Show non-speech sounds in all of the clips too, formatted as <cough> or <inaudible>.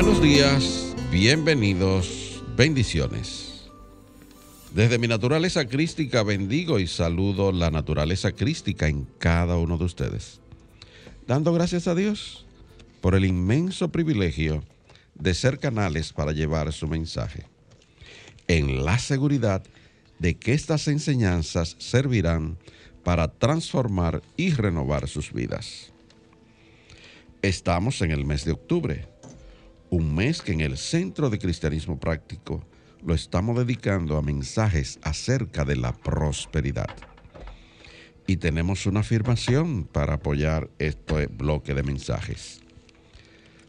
Buenos días, bienvenidos, bendiciones. Desde mi naturaleza crística bendigo y saludo la naturaleza crística en cada uno de ustedes, dando gracias a Dios por el inmenso privilegio de ser canales para llevar su mensaje, en la seguridad de que estas enseñanzas servirán para transformar y renovar sus vidas. Estamos en el mes de octubre un mes que en el Centro de Cristianismo Práctico lo estamos dedicando a mensajes acerca de la prosperidad. Y tenemos una afirmación para apoyar este bloque de mensajes.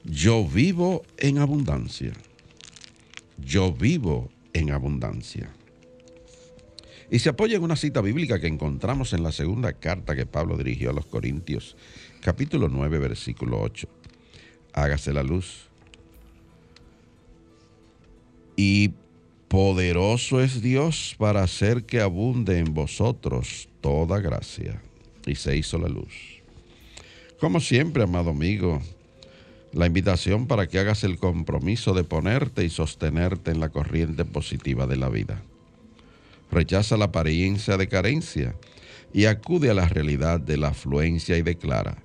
Yo vivo en abundancia. Yo vivo en abundancia. Y se apoya en una cita bíblica que encontramos en la segunda carta que Pablo dirigió a los Corintios, capítulo 9, versículo 8. Hágase la luz y poderoso es Dios para hacer que abunde en vosotros toda gracia. Y se hizo la luz. Como siempre, amado amigo, la invitación para que hagas el compromiso de ponerte y sostenerte en la corriente positiva de la vida. Rechaza la apariencia de carencia y acude a la realidad de la afluencia y declara,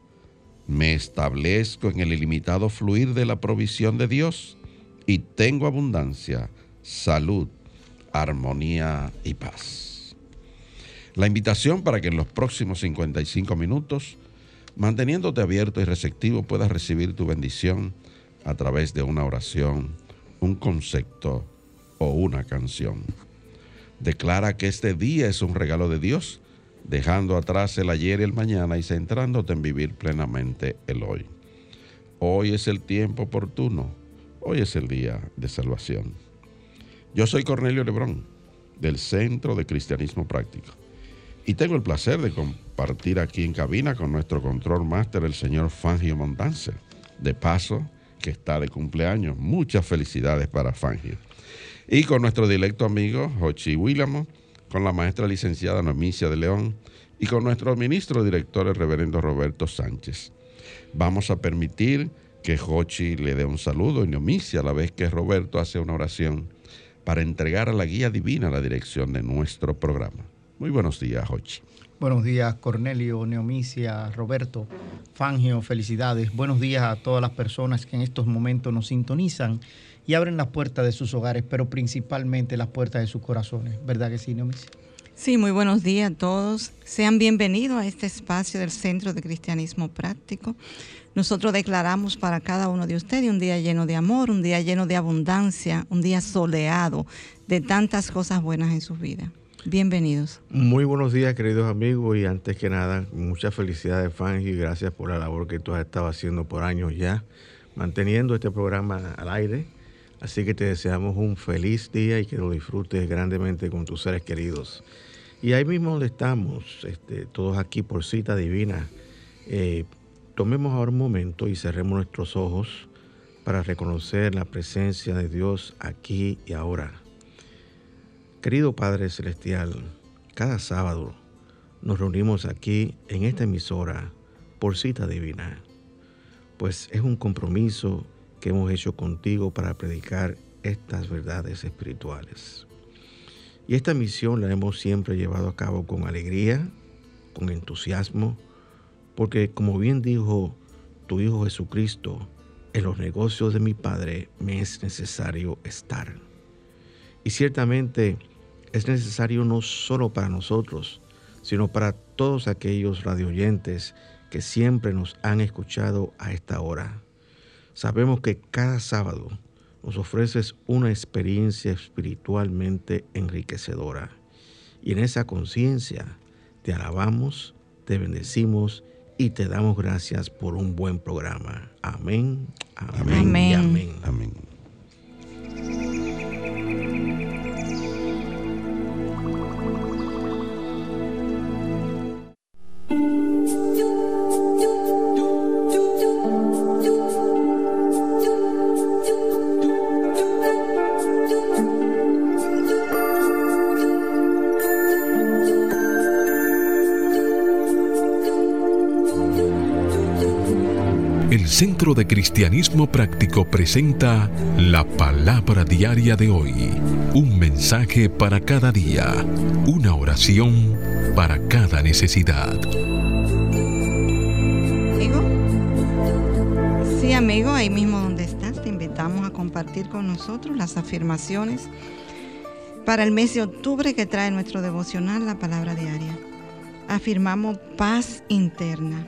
me establezco en el ilimitado fluir de la provisión de Dios y tengo abundancia, salud, armonía y paz. La invitación para que en los próximos 55 minutos, manteniéndote abierto y receptivo, puedas recibir tu bendición a través de una oración, un concepto o una canción. Declara que este día es un regalo de Dios, dejando atrás el ayer y el mañana y centrándote en vivir plenamente el hoy. Hoy es el tiempo oportuno Hoy es el día de salvación. Yo soy Cornelio Lebrón, del Centro de Cristianismo Práctico, y tengo el placer de compartir aquí en cabina con nuestro control máster, el señor Fangio Montance. De paso, que está de cumpleaños. Muchas felicidades para Fangio. Y con nuestro directo amigo, Jochi Willamo, con la maestra licenciada Nomicia de León y con nuestro ministro director, el reverendo Roberto Sánchez. Vamos a permitir que Jochi le dé un saludo y Neomicia a la vez que Roberto hace una oración para entregar a la guía divina la dirección de nuestro programa. Muy buenos días, Jochi. Buenos días, Cornelio, Neomicia, Roberto, Fangio, felicidades. Buenos días a todas las personas que en estos momentos nos sintonizan y abren las puertas de sus hogares, pero principalmente las puertas de sus corazones. ¿Verdad que sí, Neomicia? Sí, muy buenos días a todos. Sean bienvenidos a este espacio del Centro de Cristianismo Práctico. Nosotros declaramos para cada uno de ustedes un día lleno de amor, un día lleno de abundancia, un día soleado de tantas cosas buenas en su vida. Bienvenidos. Muy buenos días, queridos amigos, y antes que nada, muchas felicidades, Fangi, y gracias por la labor que tú has estado haciendo por años ya, manteniendo este programa al aire. Así que te deseamos un feliz día y que lo disfrutes grandemente con tus seres queridos. Y ahí mismo donde estamos, este, todos aquí por cita divina, eh, Tomemos ahora un momento y cerremos nuestros ojos para reconocer la presencia de Dios aquí y ahora. Querido Padre Celestial, cada sábado nos reunimos aquí en esta emisora por cita divina, pues es un compromiso que hemos hecho contigo para predicar estas verdades espirituales. Y esta misión la hemos siempre llevado a cabo con alegría, con entusiasmo, porque como bien dijo tu Hijo Jesucristo, en los negocios de mi Padre me es necesario estar. Y ciertamente es necesario no solo para nosotros, sino para todos aquellos radioyentes que siempre nos han escuchado a esta hora. Sabemos que cada sábado nos ofreces una experiencia espiritualmente enriquecedora. Y en esa conciencia te alabamos, te bendecimos y te damos gracias por un buen programa. Amén. Amén. amén. amén. amén. Centro de Cristianismo Práctico presenta la palabra diaria de hoy. Un mensaje para cada día. Una oración para cada necesidad. ¿Amigo? Sí, amigo, ahí mismo donde estás, te invitamos a compartir con nosotros las afirmaciones para el mes de octubre que trae nuestro devocional, la palabra diaria. Afirmamos paz interna.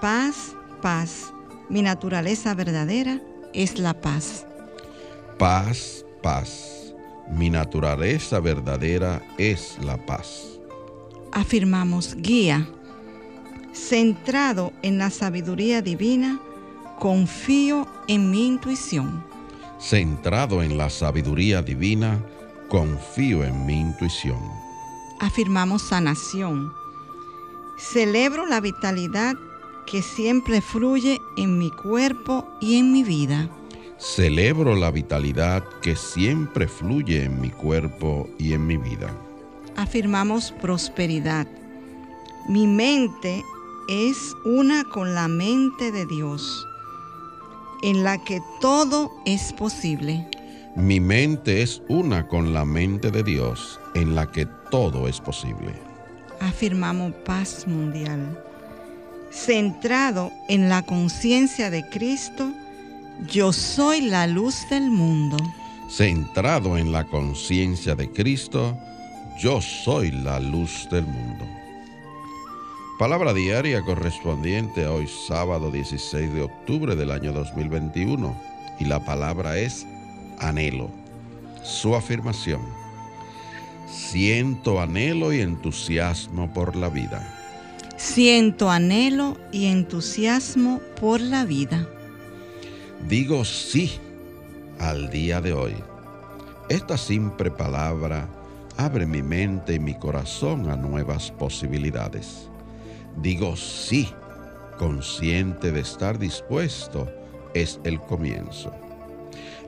Paz paz. Mi naturaleza verdadera es la paz. Paz, paz. Mi naturaleza verdadera es la paz. Afirmamos guía. Centrado en la sabiduría divina, confío en mi intuición. Centrado en la sabiduría divina, confío en mi intuición. Afirmamos sanación. Celebro la vitalidad que siempre fluye en mi cuerpo y en mi vida. Celebro la vitalidad que siempre fluye en mi cuerpo y en mi vida. Afirmamos prosperidad. Mi mente es una con la mente de Dios, en la que todo es posible. Mi mente es una con la mente de Dios, en la que todo es posible. Afirmamos paz mundial centrado en la conciencia de Cristo, yo soy la luz del mundo. Centrado en la conciencia de Cristo, yo soy la luz del mundo. Palabra diaria correspondiente a hoy sábado 16 de octubre del año 2021 y la palabra es anhelo. Su afirmación. Siento anhelo y entusiasmo por la vida. Siento anhelo y entusiasmo por la vida. Digo sí al día de hoy. Esta simple palabra abre mi mente y mi corazón a nuevas posibilidades. Digo sí, consciente de estar dispuesto, es el comienzo.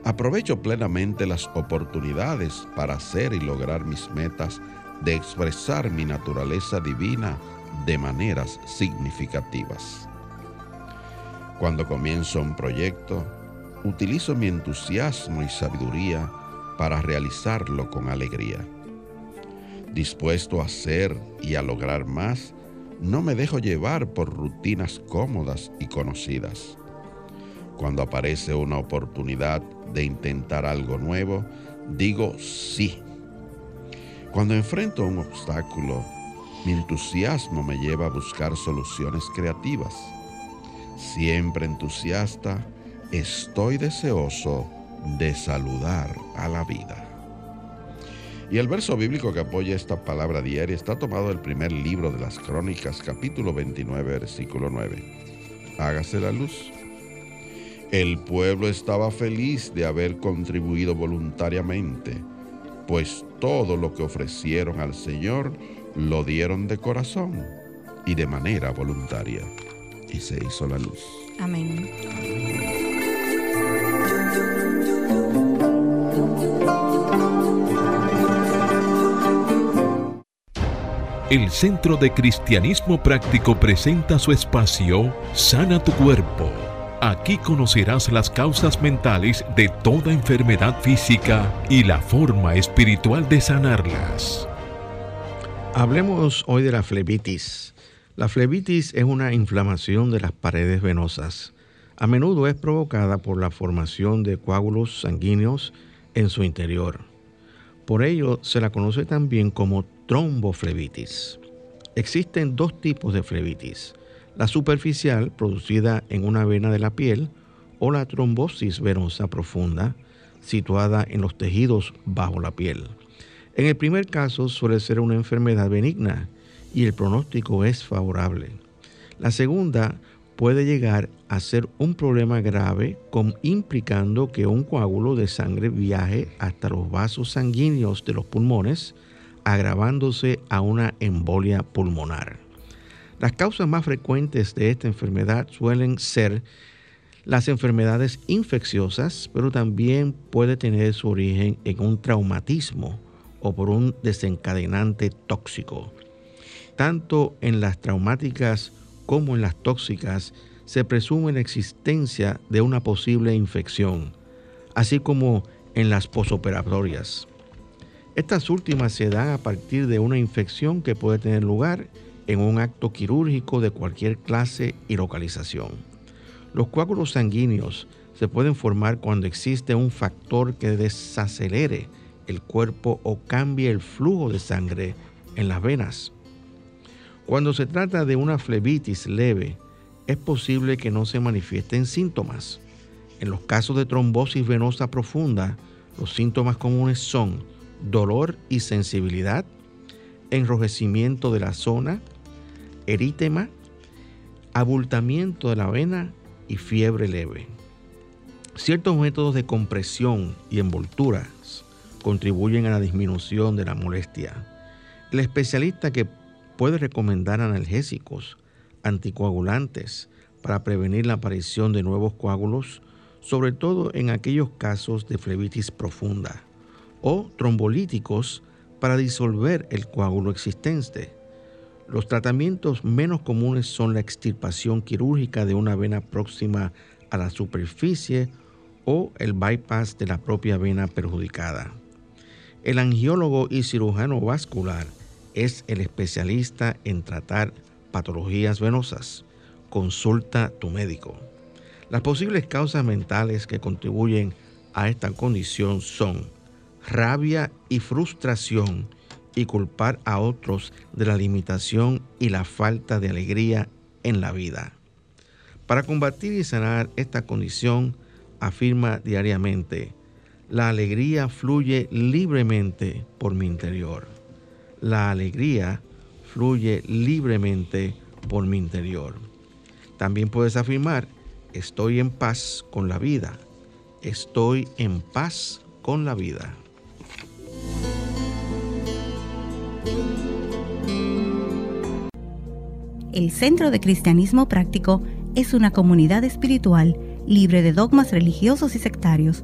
Aprovecho plenamente las oportunidades para hacer y lograr mis metas de expresar mi naturaleza divina de maneras significativas. Cuando comienzo un proyecto, utilizo mi entusiasmo y sabiduría para realizarlo con alegría. Dispuesto a hacer y a lograr más, no me dejo llevar por rutinas cómodas y conocidas. Cuando aparece una oportunidad de intentar algo nuevo, digo sí. Cuando enfrento un obstáculo, mi entusiasmo me lleva a buscar soluciones creativas. Siempre entusiasta, estoy deseoso de saludar a la vida. Y el verso bíblico que apoya esta palabra diaria está tomado del primer libro de las Crónicas, capítulo 29, versículo 9. Hágase la luz. El pueblo estaba feliz de haber contribuido voluntariamente, pues todo lo que ofrecieron al Señor lo dieron de corazón y de manera voluntaria. Y se hizo la luz. Amén. El Centro de Cristianismo Práctico presenta su espacio Sana tu Cuerpo. Aquí conocerás las causas mentales de toda enfermedad física y la forma espiritual de sanarlas. Hablemos hoy de la flebitis. La flebitis es una inflamación de las paredes venosas. A menudo es provocada por la formación de coágulos sanguíneos en su interior. Por ello se la conoce también como tromboflebitis. Existen dos tipos de flebitis. La superficial, producida en una vena de la piel, o la trombosis venosa profunda, situada en los tejidos bajo la piel. En el primer caso suele ser una enfermedad benigna y el pronóstico es favorable. La segunda puede llegar a ser un problema grave con, implicando que un coágulo de sangre viaje hasta los vasos sanguíneos de los pulmones, agravándose a una embolia pulmonar. Las causas más frecuentes de esta enfermedad suelen ser las enfermedades infecciosas, pero también puede tener su origen en un traumatismo o por un desencadenante tóxico. Tanto en las traumáticas como en las tóxicas se presume la existencia de una posible infección, así como en las posoperatorias. Estas últimas se dan a partir de una infección que puede tener lugar en un acto quirúrgico de cualquier clase y localización. Los coágulos sanguíneos se pueden formar cuando existe un factor que desacelere el cuerpo o cambie el flujo de sangre en las venas. Cuando se trata de una flebitis leve, es posible que no se manifiesten síntomas. En los casos de trombosis venosa profunda, los síntomas comunes son dolor y sensibilidad, enrojecimiento de la zona, erítema, abultamiento de la vena y fiebre leve. Ciertos métodos de compresión y envolturas contribuyen a la disminución de la molestia. El especialista que puede recomendar analgésicos, anticoagulantes para prevenir la aparición de nuevos coágulos, sobre todo en aquellos casos de flebitis profunda, o trombolíticos para disolver el coágulo existente. Los tratamientos menos comunes son la extirpación quirúrgica de una vena próxima a la superficie o el bypass de la propia vena perjudicada. El angiólogo y cirujano vascular es el especialista en tratar patologías venosas. Consulta tu médico. Las posibles causas mentales que contribuyen a esta condición son rabia y frustración y culpar a otros de la limitación y la falta de alegría en la vida. Para combatir y sanar esta condición, afirma diariamente, la alegría fluye libremente por mi interior. La alegría fluye libremente por mi interior. También puedes afirmar, estoy en paz con la vida. Estoy en paz con la vida. El Centro de Cristianismo Práctico es una comunidad espiritual libre de dogmas religiosos y sectarios,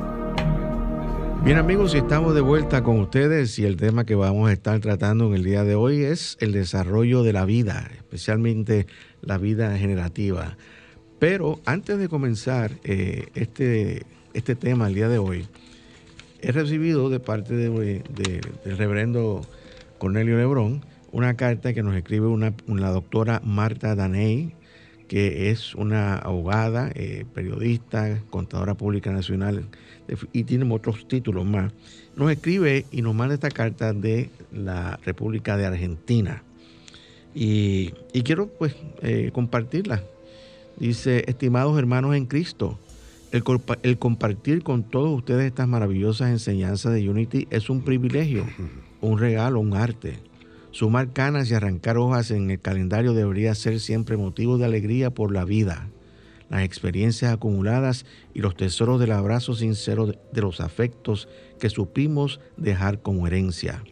Bien amigos, estamos de vuelta con ustedes y el tema que vamos a estar tratando en el día de hoy es el desarrollo de la vida, especialmente la vida generativa. Pero antes de comenzar eh, este, este tema el día de hoy, he recibido de parte de, del reverendo Cornelio Lebrón una carta que nos escribe una, la doctora Marta Daney, que es una abogada, eh, periodista, contadora pública nacional y tiene otros títulos más. Nos escribe y nos manda esta carta de la República de Argentina. Y, quiero pues eh, compartirla. Dice, estimados hermanos en Cristo, el, el compartir con todos ustedes estas maravillosas enseñanzas de Unity es un privilegio, un regalo, un arte Sumar canas y arrancar hojas en el calendario debería ser siempre motivo de alegría por la vida, las experiencias acumuladas y los tesoros del abrazo sincero de los afectos que supimos dejar como herencia.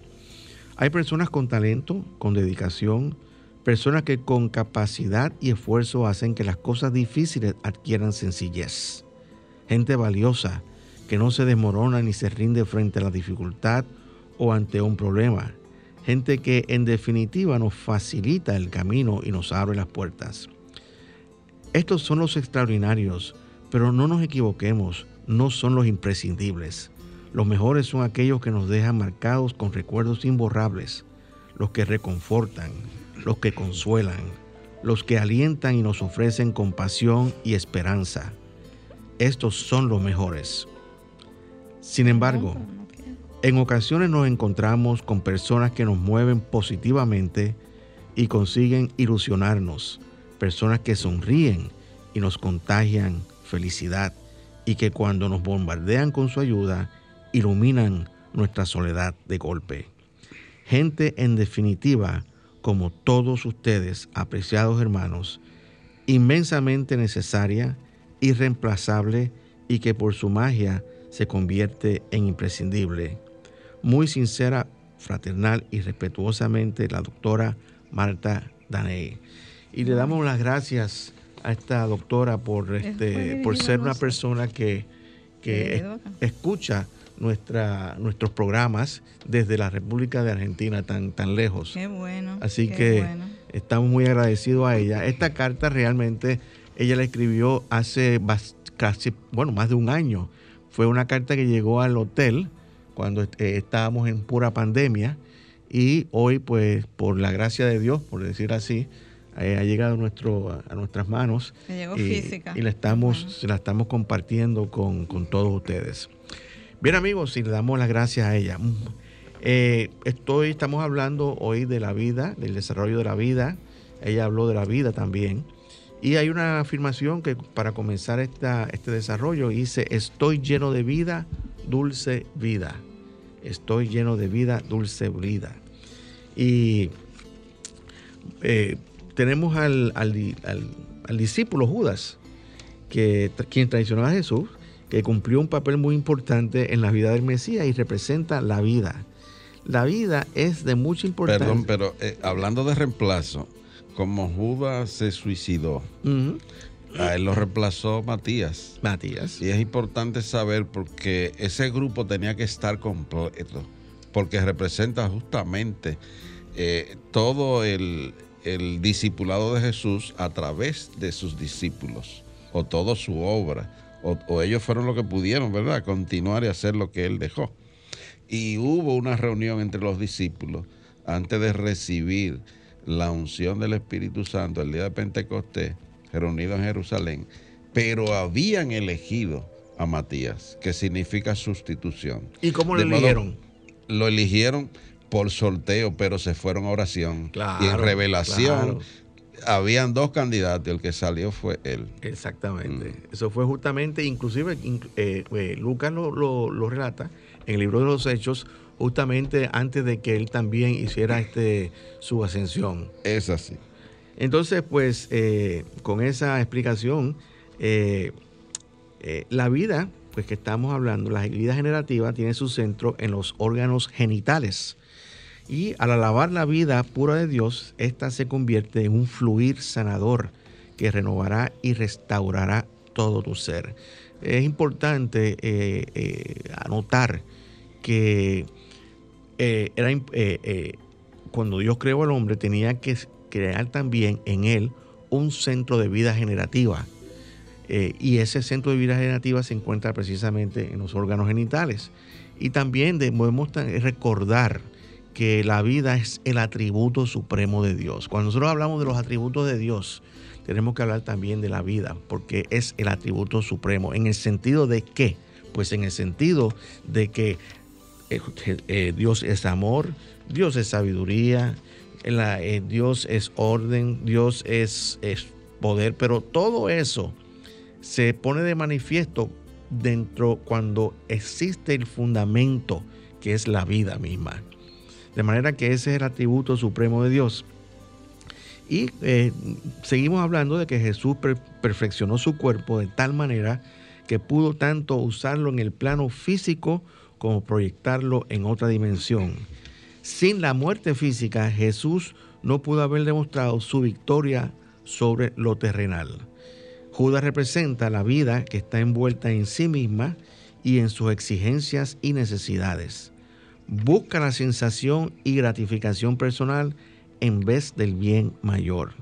Hay personas con talento, con dedicación, personas que con capacidad y esfuerzo hacen que las cosas difíciles adquieran sencillez. Gente valiosa que no se desmorona ni se rinde frente a la dificultad o ante un problema gente que en definitiva nos facilita el camino y nos abre las puertas. Estos son los extraordinarios, pero no nos equivoquemos, no son los imprescindibles. Los mejores son aquellos que nos dejan marcados con recuerdos imborrables, los que reconfortan, los que consuelan, los que alientan y nos ofrecen compasión y esperanza. Estos son los mejores. Sin embargo, en ocasiones nos encontramos con personas que nos mueven positivamente y consiguen ilusionarnos, personas que sonríen y nos contagian felicidad y que cuando nos bombardean con su ayuda, iluminan nuestra soledad de golpe. Gente en definitiva, como todos ustedes, apreciados hermanos, inmensamente necesaria, irreemplazable y que por su magia se convierte en imprescindible. Muy sincera, fraternal y respetuosamente la doctora Marta Daney. Y le damos las gracias a esta doctora por, este, por ser una persona que, que escucha nuestra, nuestros programas desde la República de Argentina tan, tan lejos. Qué bueno. Así que estamos muy agradecidos a ella. Esta carta realmente ella la escribió hace casi, bueno, más de un año. Fue una carta que llegó al hotel cuando eh, estábamos en pura pandemia y hoy, pues, por la gracia de Dios, por decir así, eh, ha llegado a, nuestro, a nuestras manos. llegó y, física. Y la estamos, la estamos compartiendo con, con todos ustedes. Bien amigos, y le damos las gracias a ella. Eh, estoy, estamos hablando hoy de la vida, del desarrollo de la vida. Ella habló de la vida también. Y hay una afirmación que para comenzar esta, este desarrollo dice, estoy lleno de vida, dulce vida. Estoy lleno de vida, dulce vida. Y eh, tenemos al, al, discípulo Judas, que, quien traicionó a Jesús, que cumplió un papel muy importante en la vida del Mesías y representa la vida. La vida es de mucha importancia. Perdón, pero eh, hablando de reemplazo, como Judas se suicidó, a él lo reemplazó Matías. Matías. Y es importante saber porque ese grupo tenía que estar completo, porque representa justamente eh, todo el, el discipulado de Jesús a través de sus discípulos, o toda su obra o, ellos fueron los que pudieron, ¿verdad?, continuar y hacer lo que él dejó. Y hubo una reunión entre los discípulos antes de recibir la unción del Espíritu Santo el día de Pentecostés, reunidos en Jerusalén, pero habían elegido a Matías, que significa sustitución. ¿Y cómo lo eligieron? Lo eligieron por sorteo, pero se fueron a oración y en revelación habían dos candidatos, el que salió fue él. Exactamente. Mm. Eso fue justamente, inclusive eh, eh, Lucas lo, relata en el libro de los Hechos, justamente antes de que él también hiciera este, su ascensión. Es así. Entonces, pues, eh, con esa explicación, la vida, pues que estamos hablando, la vida generativa tiene su centro en los órganos genitales y al alabar la vida pura de Dios, ésta se convierte en un fluir sanador que renovará y restaurará todo tu ser. Es importante eh, eh, anotar que eh, era, cuando Dios creó al hombre tenía que crear también en él un centro de vida generativa. y ese centro de vida generativa se encuentra precisamente en los órganos genitales. Y también debemos recordar que la vida es el atributo supremo de Dios. Cuando nosotros hablamos de los atributos de Dios, tenemos que hablar también de la vida, porque es el atributo supremo. ¿En el sentido de qué? Pues en el sentido de que eh, eh, Dios es amor, Dios es sabiduría, eh, Dios es orden, Dios es, es poder, pero todo eso se pone de manifiesto dentro cuando existe el fundamento que es la vida misma. De manera que ese es el atributo supremo de Dios. Y eh, seguimos hablando de que Jesús perfeccionó su cuerpo de tal manera que pudo tanto usarlo en el plano físico como proyectarlo en otra dimensión. Sin la muerte física, Jesús no pudo haber demostrado su victoria sobre lo terrenal. Judas representa la vida que está envuelta en sí misma y en sus exigencias y necesidades busca la sensación y gratificación personal en vez del bien mayor.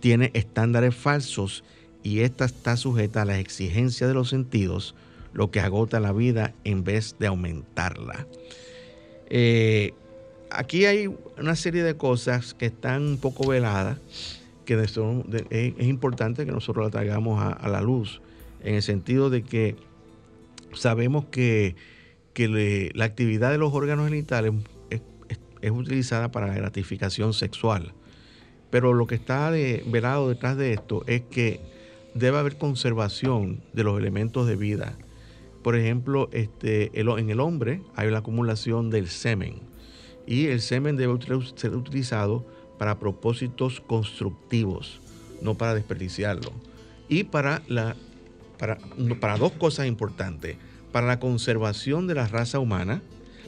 Tiene estándares falsos y esta está sujeta a las exigencias de los sentidos, lo que agota la vida en vez de aumentarla. Eh, aquí hay una serie de cosas que están un poco veladas que es, importante que nosotros la traigamos a, la luz, en el sentido de que sabemos que, la actividad de los órganos genitales es, utilizada para la gratificación sexual. Pero lo que está velado detrás de esto es que debe haber conservación de los elementos de vida. Por ejemplo, este, en el hombre hay la acumulación del semen y el semen debe ser utilizado para propósitos constructivos, no para desperdiciarlo. Y para, para dos cosas importantes, para la conservación de la raza humana,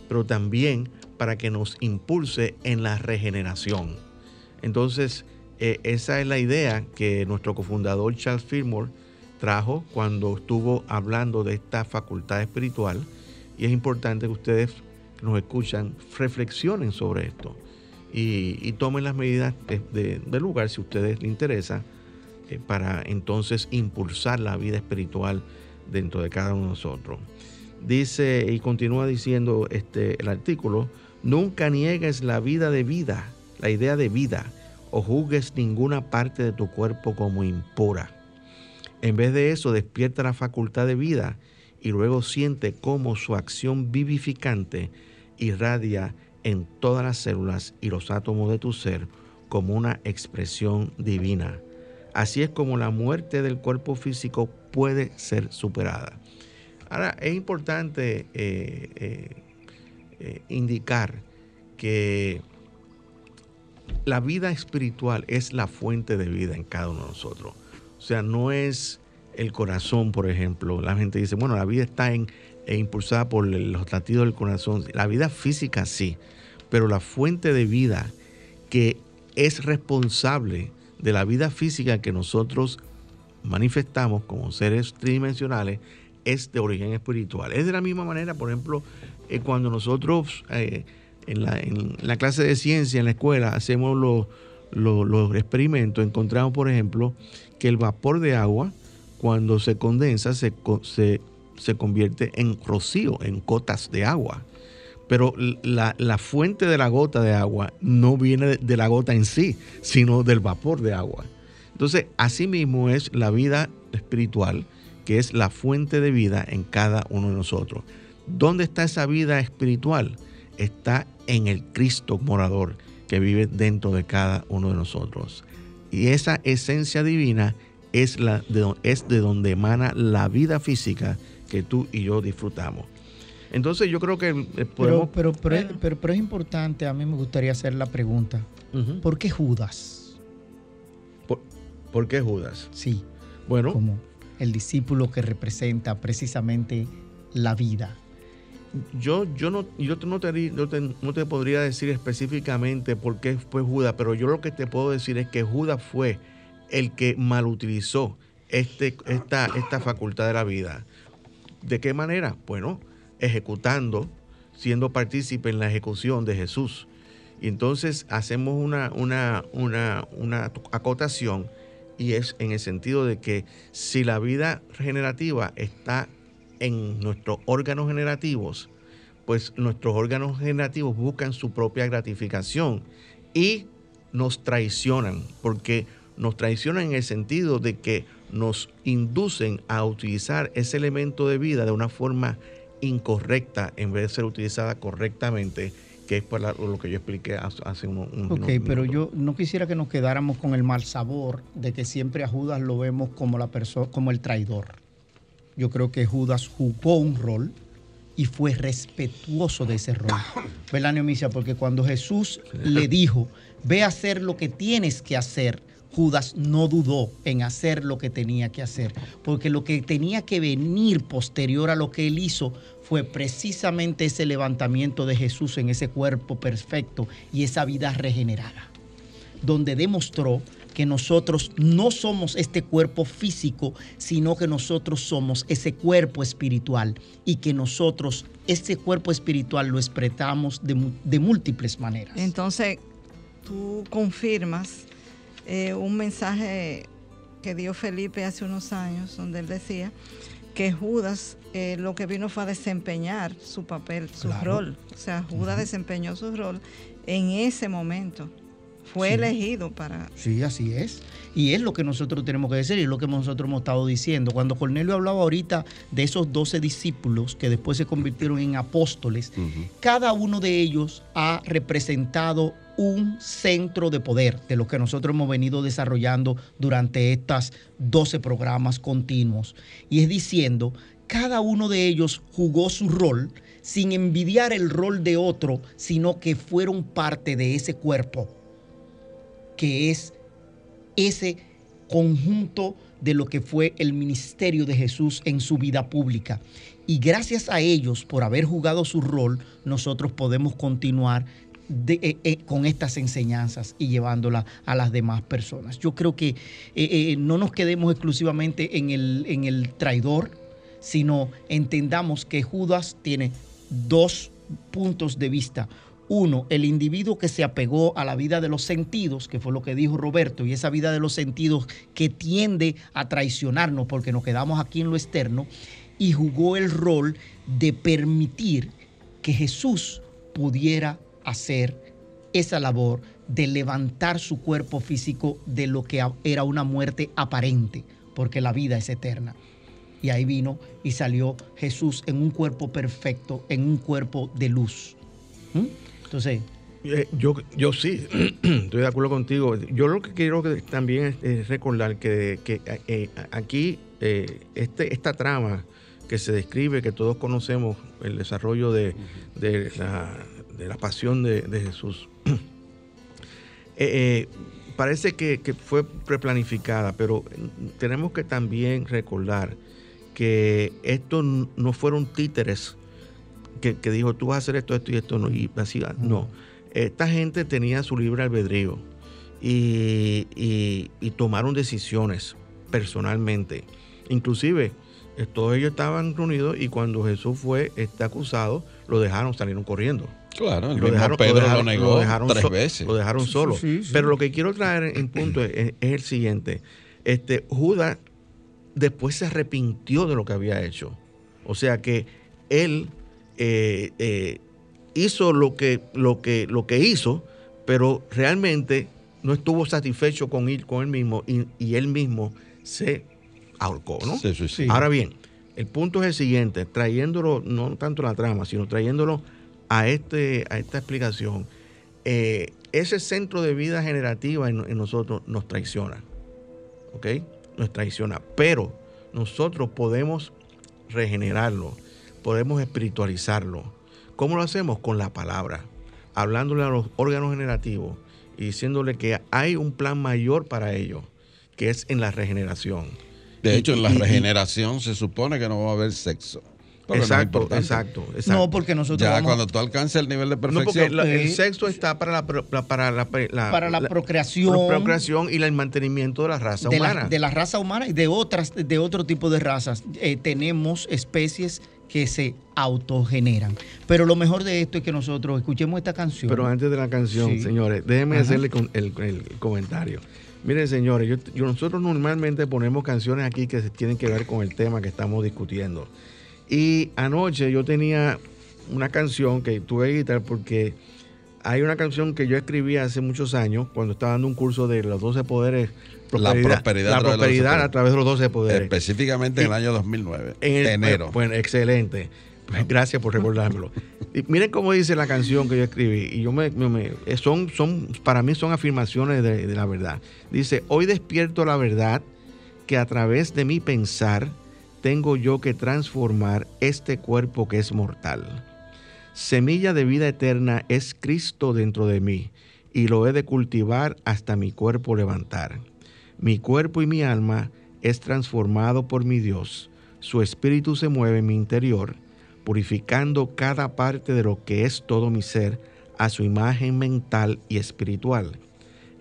pero también para que nos impulse en la regeneración. Entonces, eh, esa es la idea que nuestro cofundador Charles Fillmore trajo cuando estuvo hablando de esta facultad espiritual y es importante que ustedes que nos escuchan reflexionen sobre esto y, tomen las medidas de, lugar si a ustedes les interesa eh, para entonces impulsar la vida espiritual dentro de cada uno de nosotros. Dice y continúa diciendo este, el artículo, nunca niegues la vida de vida, la idea de vida, o juzgues ninguna parte de tu cuerpo como impura. En vez de eso, despierta la facultad de vida y luego siente cómo su acción vivificante irradia en todas las células y los átomos de tu ser como una expresión divina. Así es como la muerte del cuerpo físico puede ser superada. Ahora, es importante eh, eh, eh, indicar que la vida espiritual es la fuente de vida en cada uno de nosotros. O sea, no es el corazón, por ejemplo. La gente dice, bueno, la vida está impulsada por los latidos del corazón. La vida física sí, pero la fuente de vida que es responsable de la vida física que nosotros manifestamos como seres tridimensionales es de origen espiritual. Es de la misma manera, por ejemplo, eh, cuando nosotros eh, en, la, clase de ciencia en la escuela hacemos los, experimentos, encontramos, por ejemplo, que el vapor de agua, cuando se condensa, se, se, se convierte en rocío, en gotas de agua pero la, fuente de la gota de agua no viene de, la gota en sí, sino del vapor de agua. Entonces, así mismo es la vida espiritual, que es la fuente de vida en cada uno de nosotros. ¿Dónde está esa vida espiritual? Está en el Cristo morador que vive dentro de cada uno de nosotros. Y esa esencia divina es, la es de donde emana la vida física que tú y yo disfrutamos. Entonces yo creo que eh, podemos... Pero, pero, pero, es importante, a mí me gustaría hacer la pregunta, ¿por qué Judas? ¿Por, qué Judas? Sí. Bueno. Como el discípulo que representa precisamente la vida. Yo, yo, no, yo no, te, no te podría decir específicamente por qué fue Judas, pero yo lo que te puedo decir es que Judas fue el que malutilizó este, esta, esta facultad de la vida. ¿De qué manera? Bueno, ejecutando, siendo partícipe en la ejecución de Jesús. Y entonces hacemos una, una, una, acotación y es en el sentido de que si la vida regenerativa está en nuestros órganos generativos, pues nuestros órganos generativos buscan su propia gratificación y nos traicionan, porque nos traicionan en el sentido de que nos inducen a utilizar ese elemento de vida de una forma incorrecta en vez de ser utilizada correctamente, que es para lo que yo expliqué hace unos un, Ok, pero yo no quisiera que nos quedáramos con el mal sabor de que siempre a Judas lo vemos como, la persona, como el traidor. Yo creo que Judas jugó un rol y fue respetuoso de ese rol. <coughs> ¿Verdad, Neomicia? Porque cuando Jesús le dijo, ve a hacer lo que tienes que hacer, Judas no dudó en hacer lo que tenía que hacer, porque lo que tenía que venir posterior a lo que él hizo fue precisamente ese levantamiento de Jesús en ese cuerpo perfecto y esa vida regenerada, donde demostró que nosotros no somos este cuerpo físico, sino que nosotros somos ese cuerpo espiritual y que nosotros ese cuerpo espiritual lo expresamos de, de múltiples maneras. Entonces, tú confirmas eh, un mensaje que dio Felipe hace unos años, donde él decía que Judas eh, lo que vino fue a desempeñar su papel, su rol. O sea, Judas desempeñó su rol en ese momento. Fue elegido para... Sí, así es. Y es lo que nosotros tenemos que decir y es lo que nosotros hemos estado diciendo. Cuando Cornelio hablaba ahorita de esos doce discípulos que después se convirtieron en apóstoles, cada uno de ellos ha representado un centro de poder de lo que nosotros hemos venido desarrollando durante estos 12 programas continuos. Y es diciendo, cada uno de ellos jugó su rol sin envidiar el rol de otro, sino que fueron parte de ese cuerpo, que es ese conjunto de lo que fue el ministerio de Jesús en su vida pública. Y gracias a ellos, por haber jugado su rol, nosotros podemos continuar eh, eh, con estas enseñanzas y llevándolas a las demás personas. Yo creo que eh, no nos quedemos exclusivamente en el, en el traidor, sino entendamos que Judas tiene dos puntos de vista. Uno, el individuo que se apegó a la vida de los sentidos, que fue lo que dijo Roberto, y esa vida de los sentidos que tiende a traicionarnos porque nos quedamos aquí en lo externo, y jugó el rol de permitir que Jesús pudiera hacer esa labor de levantar su cuerpo físico de lo que era una muerte aparente, porque la vida es eterna. Y ahí vino y salió Jesús en un cuerpo perfecto, en un cuerpo de luz. ¿Mm? Entonces... Eh, yo, yo sí, <clears throat> estoy de acuerdo contigo. Yo lo que quiero también es, recordar que, eh, aquí eh, este, esta trama que se describe, que todos conocemos, el desarrollo de, la, pasión de, Jesús, <clears throat> parece que, que, fue preplanificada, pero tenemos que también recordar que estos no fueron títeres que, dijo tú vas a hacer esto, esto y esto no, y así, no. Esta gente tenía su libre albedrío y, tomaron decisiones personalmente. Inclusive, todos ellos estaban reunidos y cuando Jesús fue este acusado, lo dejaron, salieron corriendo. Claro, el lo dejaron, Pedro lo, negó tres veces. Lo dejaron solo. Pero lo que quiero traer en punto es, es, el siguiente. Este, Judas después se arrepintió de lo que había hecho. O sea que él eh, eh, hizo lo que, lo, que, lo que hizo, pero realmente no estuvo satisfecho con él, con él mismo y, él mismo se ahorcó, ¿no? Ahora bien, el punto es el siguiente, trayéndolo, no tanto la trama, sino trayéndolo a, este, a esta explicación, eh, ese centro de vida generativa en, en nosotros nos traiciona, ¿ok? nos traiciona, pero nosotros podemos regenerarlo, podemos espiritualizarlo. ¿Cómo lo hacemos? Con la palabra, hablándole a los órganos generativos y diciéndole que hay un plan mayor para ellos, que es en la regeneración. De hecho, en la regeneración se supone que no va a haber sexo. Exacto, exacto, exacto, No, porque nosotros. Ya cuando tú alcances el nivel de perfección. No, porque el sexo está para la, para la, para la procreación. procreación y el mantenimiento de la raza humana. de la raza humana y de otras, de otro tipo de razas. Eh, tenemos especies que se autogeneran. Pero lo mejor de esto es que nosotros escuchemos esta canción. Pero antes de la canción, señores, déjenme hacerle el, el, comentario. Miren, señores, yo, nosotros normalmente ponemos canciones aquí que tienen que ver con el tema que estamos discutiendo. Y anoche yo tenía una canción que tuve que quitar porque hay una canción que yo escribí hace muchos años cuando estaba dando un curso de los 12 poderes. la prosperidad, la prosperidad a través de los 12 poderes. Específicamente en el año 2009, en enero. Bueno, excelente. Pues, gracias por recordármelo. <laughs> y miren cómo dice la canción que yo escribí. Y yo me, son, son, para mí son afirmaciones de, de la verdad. Dice, hoy despierto la verdad que a través de mi pensar tengo yo que transformar este cuerpo que es mortal. Semilla de vida eterna es Cristo dentro de mí, y lo he de cultivar hasta mi cuerpo levantar. Mi cuerpo y mi alma es transformado por mi Dios. Su espíritu se mueve en mi interior, purificando cada parte de lo que es todo mi ser a su imagen mental y espiritual.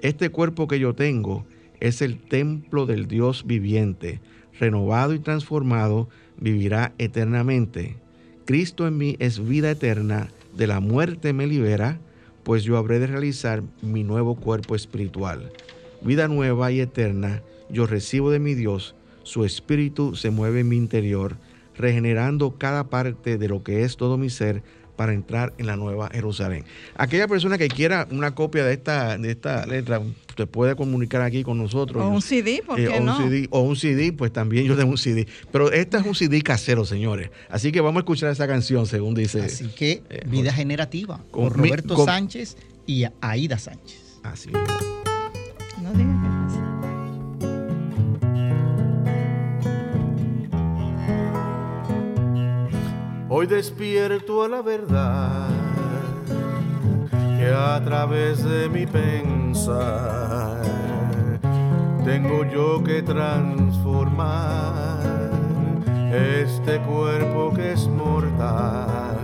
Este cuerpo que yo tengo es el templo del Dios viviente, renovado y transformado, vivirá eternamente. Cristo en mí es vida eterna, de la muerte me libera, pues yo habré de realizar mi nuevo cuerpo espiritual. Vida nueva y eterna yo recibo de mi Dios, su espíritu se mueve en mi interior, regenerando cada parte de lo que es todo mi ser para entrar en la nueva Jerusalén. Aquella persona que quiera una copia de esta, de esta letra, se puede comunicar aquí con nosotros. O un CD, ¿por Eh, qué o, no? un CD, o un CD, pues también yo tengo un CD. Pero esta es un CD casero, señores. Así que vamos a escuchar esa canción, según dice. Así que eh, Vida Generativa, con con mi- Roberto con- Sánchez y Aida Sánchez. Así. No digas Hoy despierto a la verdad que a través de mi pensar tengo yo que transformar este cuerpo que es mortal.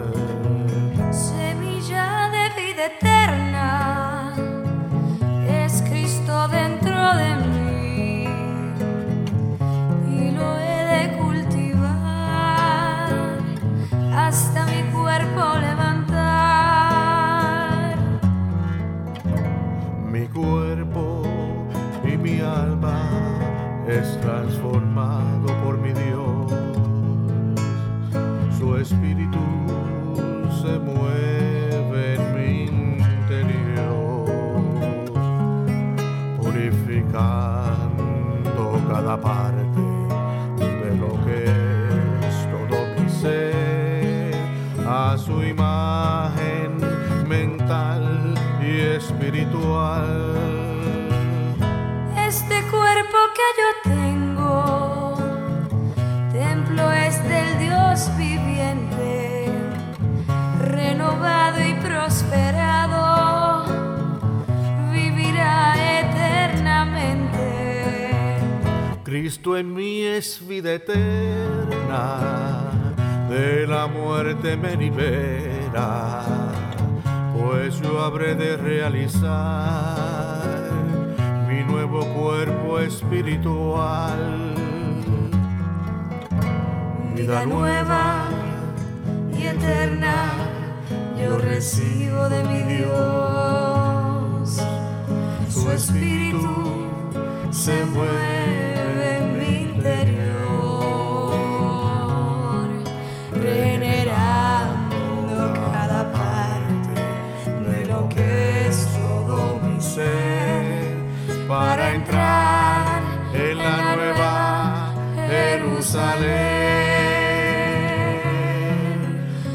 Semilla de vida eterna, es Cristo dentro de mí cuerpo levantar. Mi cuerpo y mi alma es transformado por mi Dios. Su espíritu se mueve en mi interior, purificando cada parte espiritual. Este cuerpo que yo tengo, templo es del Dios viviente, renovado y prosperado, vivirá eternamente. Cristo en mí es vida eterna, de la muerte me libera, pues yo habré de realizar mi nuevo cuerpo espiritual. Vida nueva y eterna, yo recibo de mi Dios. Su espíritu se mueve entrar en la nueva Jerusalén,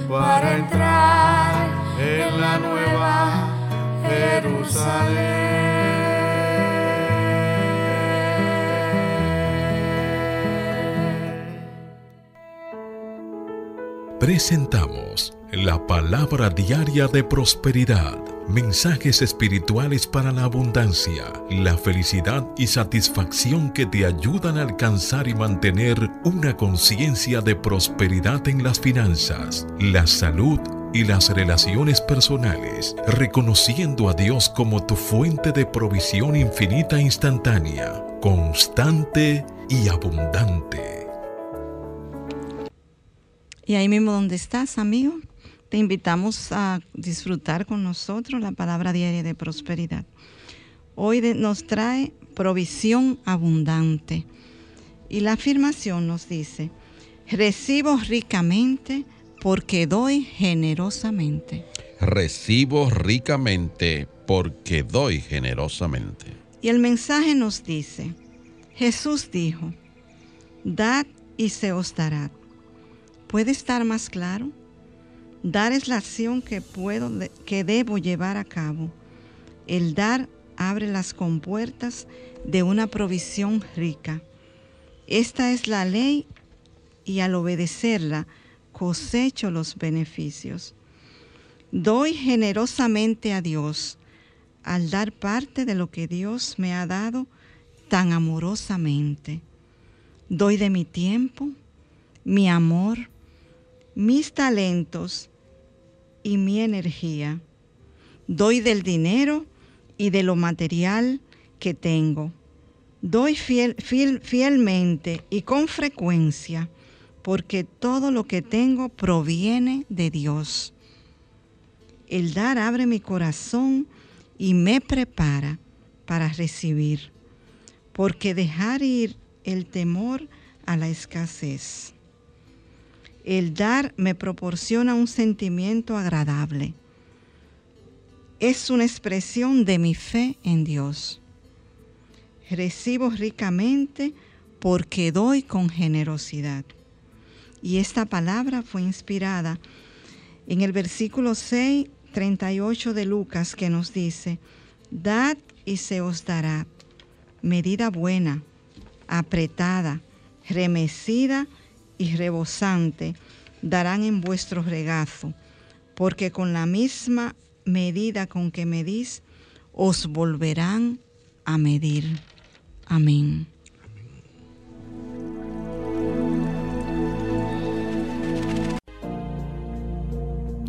para entrar en la nueva Jerusalén. Presentamos la palabra diaria de prosperidad, mensajes espirituales para la abundancia, la felicidad y satisfacción que te ayudan a alcanzar y mantener una conciencia de prosperidad en las finanzas, la salud y las relaciones personales, reconociendo a Dios como tu fuente de provisión infinita e instantánea, constante y abundante. Y ahí mismo donde estás, amigo, te invitamos a disfrutar con nosotros la palabra diaria de prosperidad. Hoy de- nos trae provisión abundante. Y la afirmación nos dice, recibo ricamente porque doy generosamente. Recibo ricamente porque doy generosamente. Y el mensaje nos dice, Jesús dijo, dad y se os dará. ¿Puede estar más claro? Dar es la acción que puedo, que debo llevar a cabo. El dar abre las compuertas de una provisión rica. Esta es la ley y al obedecerla cosecho los beneficios. Doy generosamente a Dios al dar parte de lo que Dios me ha dado tan amorosamente. Doy de mi tiempo, mi amor, mis talentos y mi energía. Doy del dinero y de lo material que tengo. Doy fiel, fiel- fielmente y con frecuencia porque todo lo que tengo proviene de Dios. El dar abre mi corazón y me prepara para recibir, porque dejar ir el temor a la escasez. El dar me proporciona un sentimiento agradable. Es una expresión de mi fe en Dios. Recibo ricamente porque doy con generosidad. Y esta palabra fue inspirada en el versículo 6, 38 de Lucas que nos dice, Dad y se os dará medida buena, apretada, remecida y rebosante, darán en vuestro regazo, porque con la misma medida con que medís, os volverán a medir. Amén.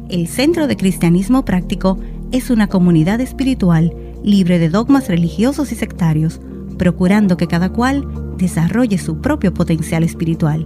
El Centro de Cristianismo Práctico es una comunidad espiritual libre de dogmas religiosos y sectarios, procurando que cada cual desarrolle su propio potencial espiritual.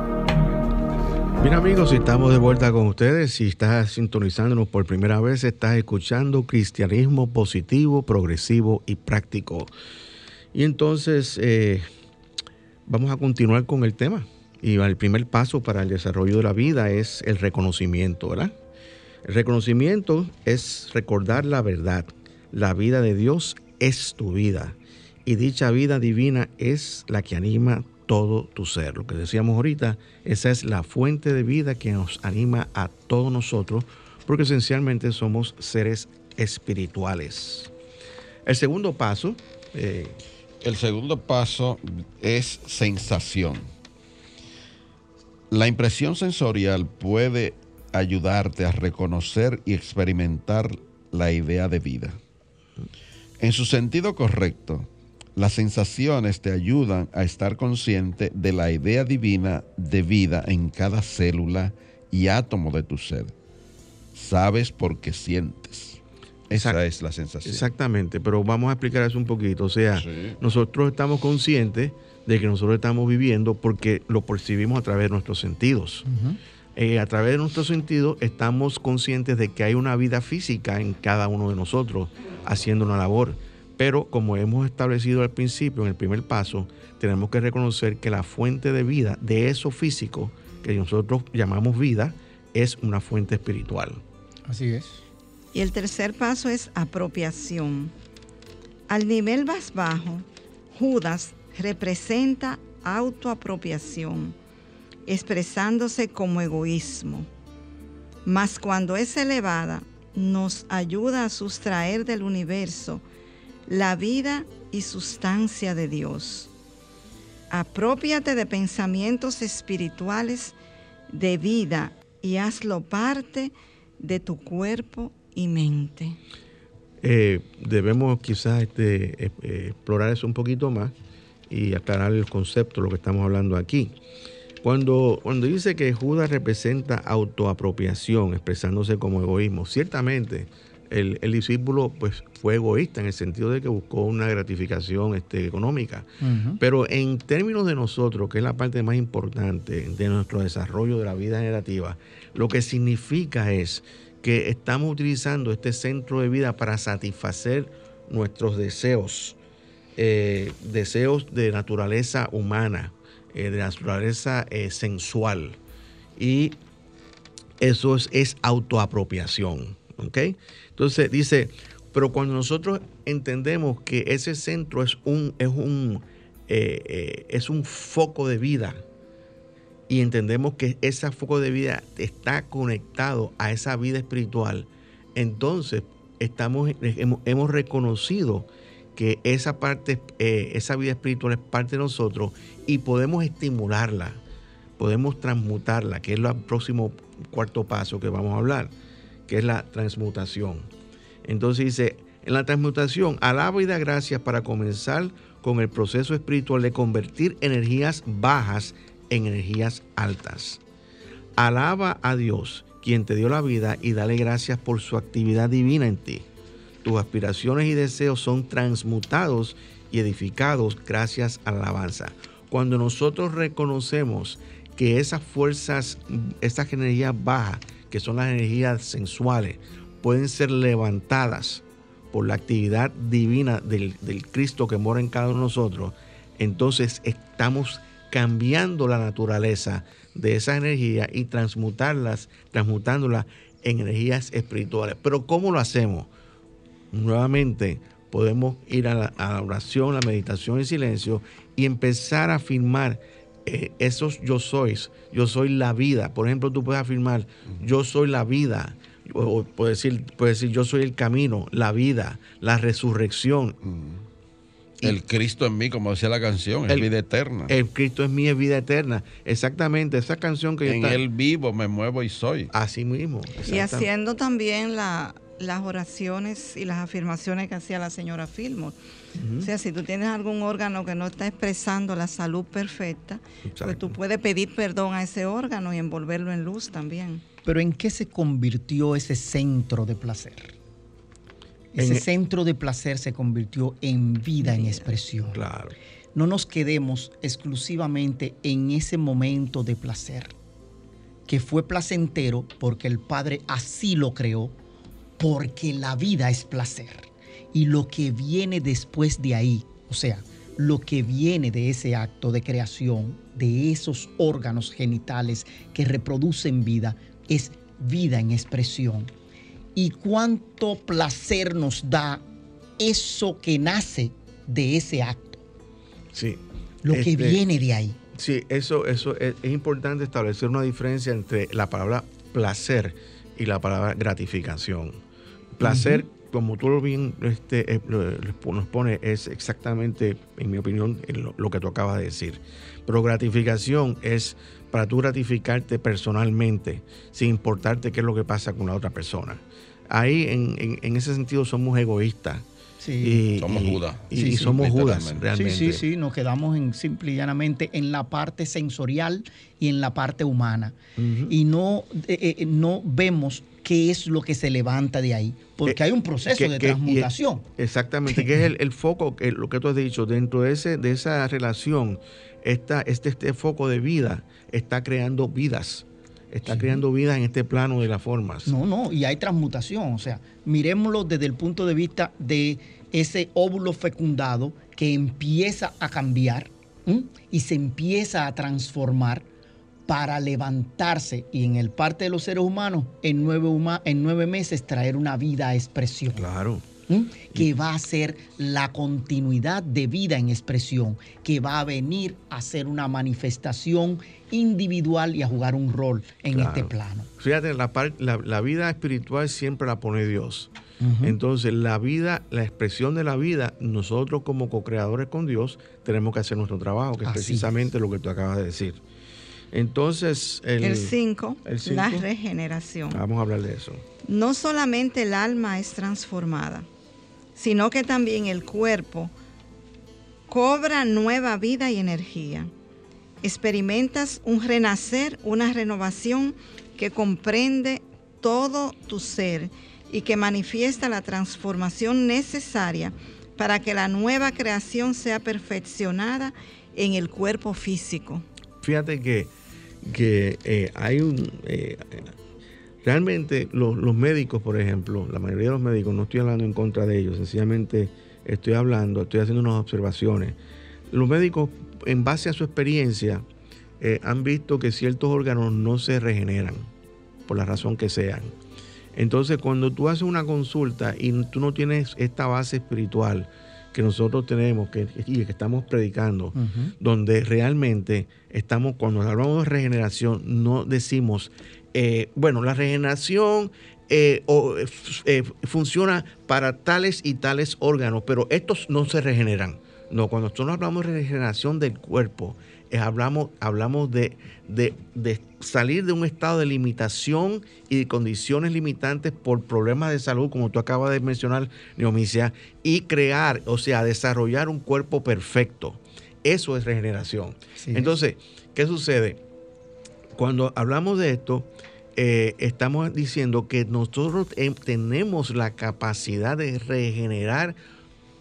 Bien amigos, estamos de vuelta con ustedes. Si estás sintonizándonos por primera vez, estás escuchando cristianismo positivo, progresivo y práctico. Y entonces eh, vamos a continuar con el tema. Y el primer paso para el desarrollo de la vida es el reconocimiento, ¿verdad? El reconocimiento es recordar la verdad, la vida de Dios es tu vida y dicha vida divina es la que anima todo tu ser. Lo que decíamos ahorita, esa es la fuente de vida que nos anima a todos nosotros porque esencialmente somos seres espirituales. El segundo paso... Eh, el segundo paso es sensación. La impresión sensorial puede ayudarte a reconocer y experimentar la idea de vida. En su sentido correcto, las sensaciones te ayudan a estar consciente de la idea divina de vida en cada célula y átomo de tu ser. Sabes por qué sientes. Esa es la sensación. Exactamente, pero vamos a explicar eso un poquito. O sea, nosotros estamos conscientes de que nosotros estamos viviendo porque lo percibimos a través de nuestros sentidos. Eh, a través de nuestros sentidos estamos conscientes de que hay una vida física en cada uno de nosotros haciendo una labor. Pero como hemos establecido al principio, en el primer paso, tenemos que reconocer que la fuente de vida, de eso físico que nosotros llamamos vida, es una fuente espiritual. Así es. Y el tercer paso es apropiación. Al nivel más bajo, Judas representa autoapropiación, expresándose como egoísmo. Mas cuando es elevada, nos ayuda a sustraer del universo la vida y sustancia de Dios. Apropiate de pensamientos espirituales de vida y hazlo parte de tu cuerpo y mente. Eh, debemos quizás este, eh, eh, explorar eso un poquito más y aclarar el concepto lo que estamos hablando aquí. Cuando, cuando dice que Judas representa autoapropiación, expresándose como egoísmo, ciertamente el, discípulo pues, fue egoísta en el sentido de que buscó una gratificación este, económica. Pero en términos de nosotros, que es la parte más importante de nuestro desarrollo de la vida generativa, lo que significa es que estamos utilizando este centro de vida para satisfacer nuestros deseos, eh, deseos de naturaleza humana eh, de naturaleza eh, sensual. Y eso es, autoapropiación. Entonces dice, pero cuando nosotros entendemos que ese centro es un, es un, eh, es un foco de vida y entendemos que ese foco de vida está conectado a esa vida espiritual, entonces estamos, hemos, hemos reconocido que esa parte, eh, esa vida espiritual es parte de nosotros y podemos estimularla, podemos transmutarla, que es el próximo cuarto paso que vamos a hablar, que es la transmutación. Entonces dice, en la transmutación, alaba y da gracias para comenzar con el proceso espiritual de convertir energías bajas en energías altas. Alaba a Dios, quien te dio la vida, y dale gracias por su actividad divina en ti. tus aspiraciones y deseos son transmutados y edificados gracias a la alabanza. Cuando nosotros reconocemos que esas fuerzas, estas energías bajas, que son las energías sensuales, pueden ser levantadas por la actividad divina del, Cristo que mora en cada uno de nosotros, entonces estamos cambiando la naturaleza de esa energía y transmutarlas, transmutándolas en energías espirituales. Pero ¿cómo lo hacemos? Nuevamente podemos ir a la, oración, la meditación y silencio y empezar a afirmar eh, esos yo sois. Yo soy la vida. Por ejemplo, tú puedes afirmar, yo soy la vida. O puedes decir, puedes decir, yo soy el camino, la vida, la resurrección. El Cristo en mí, como decía la canción, es vida eterna. El Cristo en mí es vida eterna. Exactamente, esa canción que En Él vivo, me muevo y soy. Así mismo. Y haciendo también la, las oraciones y las afirmaciones que hacía la señora Fillmore. O sea, si tú tienes algún órgano que no está expresando la salud perfecta, pues tú puedes pedir perdón a ese órgano y envolverlo en luz también. Pero ¿en qué se convirtió ese centro de placer? Ese centro de placer se convirtió en vida, en expresión. Claro. No nos quedemos exclusivamente en ese momento de placer, que fue placentero porque el Padre así lo creó, porque la vida es placer. Y lo que viene después de ahí, o sea, lo que viene de ese acto de creación, de esos órganos genitales que reproducen vida, es vida en expresión y cuánto placer nos da eso que nace de ese acto. Sí. Lo que este, viene de ahí. Sí, eso, eso es, importante establecer una diferencia entre la palabra placer y la palabra gratificación. Placer, como tú lo bien este, eh, nos pone, es exactamente, en mi opinión, lo, lo que tú acabas de decir. Pero gratificación es para tú gratificarte personalmente, sin importarte qué es lo que pasa con la otra persona ahí en, ese sentido somos egoístas. Sí. somos Judas. Y, somos Judas, realmente. Sí, sí, sí, nos quedamos en, simple y llanamente en la parte sensorial y en la parte humana. Y no, eh, eh, no vemos qué es lo que se levanta de ahí, porque hay un proceso de transmutación. exactamente, que es el, foco, lo que tú has dicho, dentro de, ese, de esa relación, este, este foco de vida está creando vidas está creando vida en este plano de las formas. No, no, y hay transmutación. O sea, miremoslo desde el punto de vista de ese óvulo fecundado que empieza a cambiar y se empieza a transformar para levantarse y en el parte de los seres humanos en nueve, en nueve meses traer una vida a expresión. Claro que va a ser la continuidad de vida en expresión, que va a venir a ser una manifestación individual y a jugar un rol en este plano. Fíjate, la, vida espiritual siempre la pone Dios. Entonces, la vida, la expresión de la vida, nosotros como co-creadores con Dios tenemos que hacer nuestro trabajo, que es precisamente lo que tú acabas de decir. Entonces, el 5, la regeneración. Vamos a hablar de eso. No solamente el alma es transformada, sino que también el cuerpo cobra nueva vida y energía. Experimentas un renacer, una renovación que comprende todo tu ser y que manifiesta la transformación necesaria para que la nueva creación sea perfeccionada en el cuerpo físico. Fíjate que, que eh, hay un... Eh, Realmente los, médicos, por ejemplo, la mayoría de los médicos, no estoy hablando en contra de ellos, sencillamente estoy hablando, estoy haciendo unas observaciones. Los médicos, en base a su experiencia, eh, han visto que ciertos órganos no se regeneran, por la razón que sean. Entonces, cuando tú haces una consulta y tú no tienes esta base espiritual que nosotros tenemos que, y que estamos predicando, donde realmente estamos, cuando hablamos de regeneración, no decimos eh, bueno, la regeneración eh, eh, funciona para tales y tales órganos, pero estos no se regeneran. No, cuando nosotros hablamos de regeneración del cuerpo, hablamos, hablamos de, de, salir de un estado de limitación y de condiciones limitantes por problemas de salud, como tú acabas de mencionar, Neomicia, y crear, o sea, desarrollar un cuerpo perfecto. Eso es regeneración. Entonces, ¿qué sucede? Cuando hablamos de esto, eh, estamos diciendo que nosotros eh, tenemos la capacidad de regenerar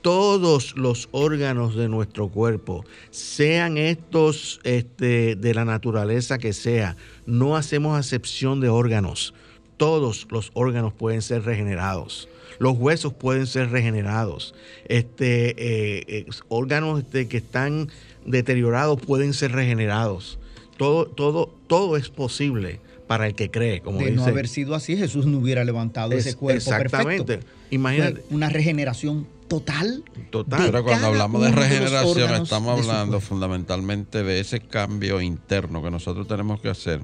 todos los órganos de nuestro cuerpo, sean estos este, de la naturaleza que sea. No hacemos acepción de órganos. Todos los órganos pueden ser regenerados. Los huesos pueden ser regenerados. Este, eh, eh, órganos este, que están deteriorados pueden ser regenerados. Todo, todo, todo es posible para el que cree. Como de dice. no haber sido así, Jesús no hubiera levantado Es- ese cuerpo exactamente. perfecto. Imagínate. Una regeneración total. Total. Pero cuando hablamos de regeneración estamos hablando fundamentalmente de ese cambio interno que nosotros tenemos que hacer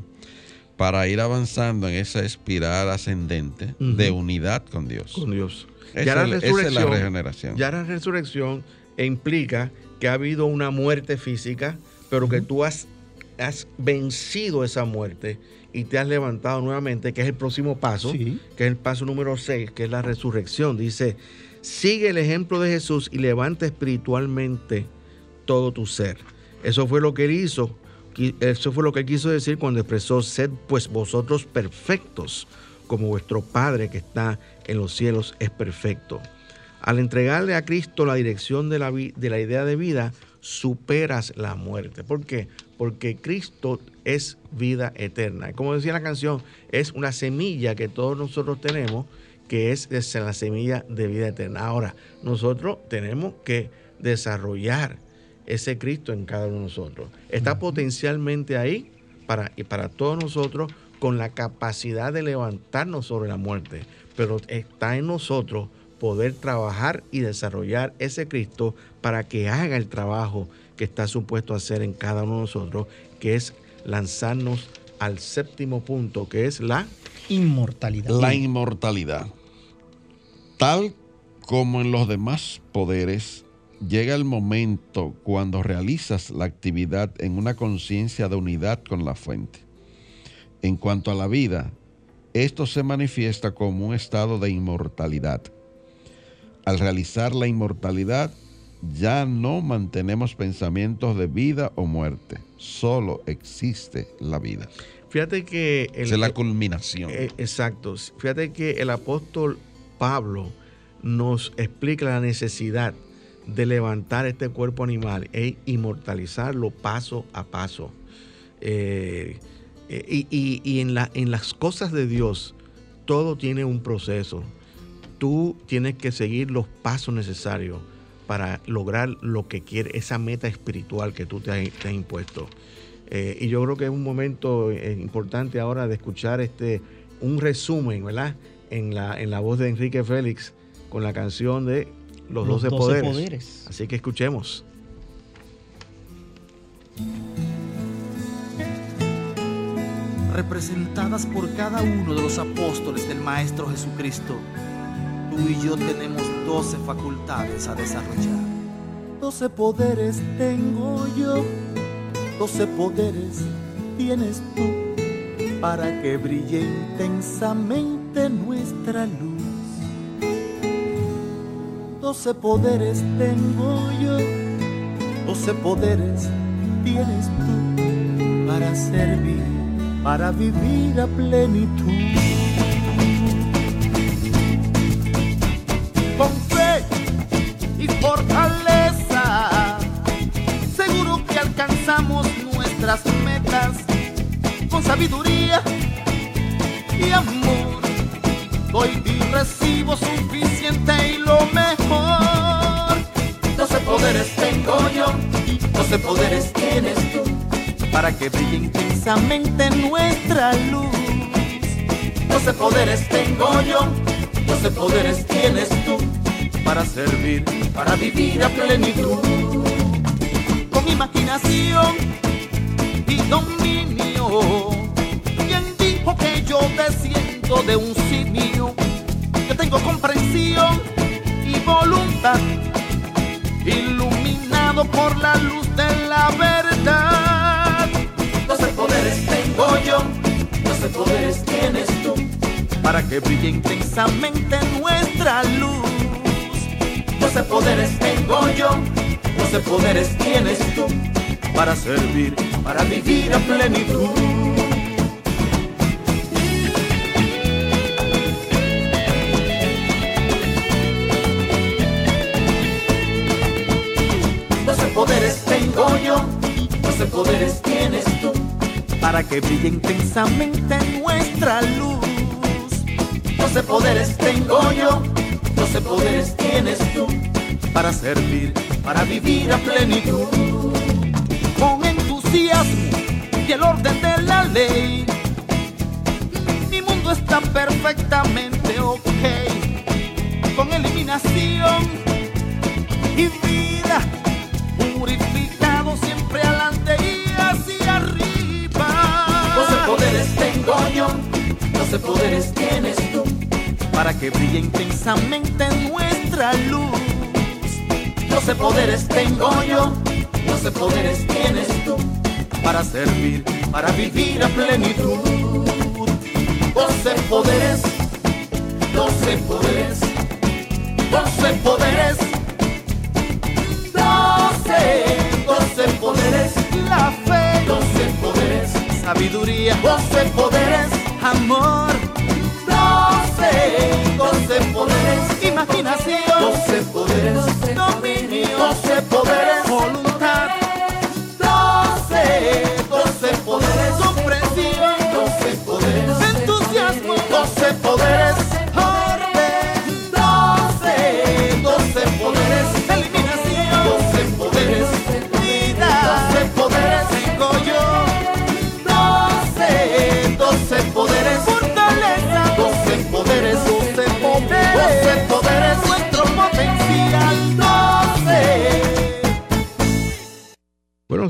para ir avanzando en esa espiral ascendente de unidad con Dios. con Dios. Esa Ya la es- esa es la resurrección- regeneración. Ya la resurrección implica que ha habido una muerte física, pero que tú has, has vencido esa muerte y te has levantado nuevamente, que es el próximo paso, Sí. que es el paso número 6, que es la resurrección. Dice, sigue el ejemplo de Jesús y levanta espiritualmente todo tu ser. Eso fue lo que él hizo. Eso fue lo que quiso decir cuando expresó, sed pues vosotros perfectos, como vuestro Padre que está en los cielos es perfecto. Al entregarle a Cristo la dirección de la, de la idea de vida, superas la muerte. ¿Por qué? Porque Cristo es vida eterna. Como decía la canción, es una semilla que todos nosotros tenemos, que es, es la semilla de vida eterna. Ahora, nosotros tenemos que desarrollar ese Cristo en cada uno de nosotros. Está potencialmente ahí para, y para todos nosotros con la capacidad de levantarnos sobre la muerte, pero está en nosotros poder trabajar y desarrollar ese Cristo para que haga el trabajo que está supuesto a hacer en cada uno de nosotros, que es lanzarnos al séptimo punto, que es la Inmortalidad. La inmortalidad. Tal como en los demás poderes, llega el momento cuando realizas la actividad en una conciencia de unidad con la fuente. En cuanto a la vida, esto se manifiesta como un estado de inmortalidad. Al realizar la inmortalidad, ya no mantenemos pensamientos de vida o muerte, solo existe la vida. Fíjate que el, es la culminación. Eh, exacto. Fíjate que el apóstol Pablo nos explica la necesidad de levantar este cuerpo animal e inmortalizarlo paso a paso. Eh, eh, y y- y en, la- en las cosas de Dios, todo tiene un proceso. Tú tienes que seguir los pasos necesarios para lograr lo que quieres, esa meta espiritual que tú te has, te impuesto. Eh, y yo creo que es un momento importante ahora de escuchar este un resumen, ¿verdad? En la, en la voz de Enrique Félix con la canción de Los, Los 12, 12 poderes. poderes. Así que escuchemos. representadas por cada uno de los apóstoles del Maestro Jesucristo, tú y yo tenemos doce facultades a desarrollar. Doce poderes tengo yo, doce poderes tienes tú, para que brille intensamente nuestra luz. Doce poderes tengo yo, doce poderes tienes tú, para servir, para vivir a plenitud. Con fe y fortaleza, seguro que alcanzamos nuestras metas con sabiduría y amor. Doy y recibo suficiente y lo mejor. Doce poderes tengo yo, doce poderes tienes tú, para que brille intensamente nuestra luz. Doce poderes tengo yo, doce poderes tienes tú, para servir, para vivir a plenitud. Con imaginación y dominio. ¿Quién dijo que yo de un simio? Yo tengo comprensión y voluntad, iluminado por la luz de la verdad. Doce poderes tengo yo, doce poderes tienes tú, para que brille intensamente nuestra luz. Doce poderes tengo yo, doce poderes tienes tú, para servir, para vivir a plenitud. Que brille intensamente nuestra luz. Doce poderes tengo yo, doce poderes tienes tú, para servir, para vivir a plenitud. Con entusiasmo y el orden de la ley, mi mundo está perfectamente ok. Con eliminación y vida, doce poderes tienes tú, para que brille intensamente nuestra luz. Doce poderes tengo yo, doce poderes tienes tú, para servir, para vivir a plenitud. Doce poderes, doce poderes, doce poderes. Doce, doce poderes, la fe, doce poderes, sabiduría, doce poderes, amor, doce, doce poderes, imaginación, doce poderes, dominio, doce poderes,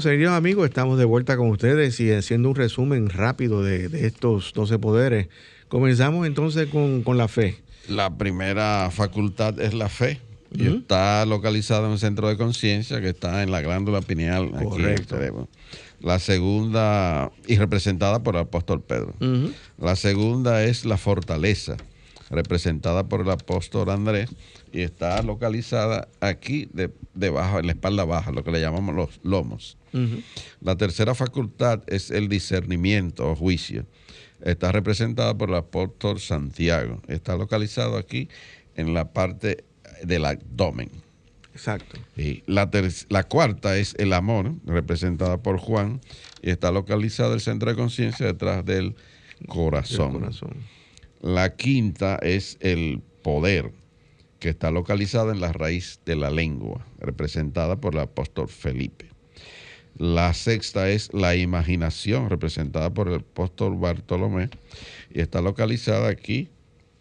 Bueno, amigos, estamos de vuelta con ustedes y haciendo un resumen rápido de, de estos 12 poderes. Comenzamos entonces con, con la fe. La primera facultad es la fe. Y está localizada en el centro de conciencia que está en la glándula pineal. aquí en el Correcto. cerebro. La segunda, y representada por el apóstol Pedro. La segunda es la fortaleza, representada por el apóstol Andrés, y está localizada aquí de- debajo, en la espalda baja, lo que le llamamos los lomos. La tercera facultad es el discernimiento o juicio. Está representada por el apóstol Santiago. Está localizado aquí en la parte del abdomen. Exacto. Y la, la cuarta es el amor, representada por Juan, y está localizado el centro de conciencia detrás del corazón. El corazón. La quinta es el poder, que está localizada en la raíz de la lengua, representada por el apóstol Felipe. La sexta es la imaginación, representada por el apóstol Bartolomé, y está localizada aquí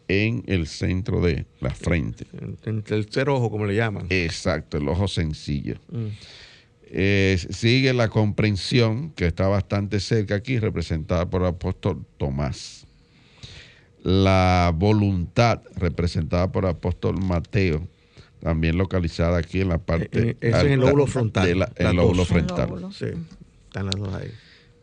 en el centro de la frente. En el tercer ojo, como le llaman. Exacto, el ojo sencillo. Mm. Eh, sigue la comprensión, que está bastante cerca aquí, representada por el apóstol Tomás. La voluntad, representada por el apóstol Mateo, también localizada aquí en la parte. Eh, eh, ese es el lóbulo frontal, de la- el lóbulo dos. frontal. Sí, están las dos ahí.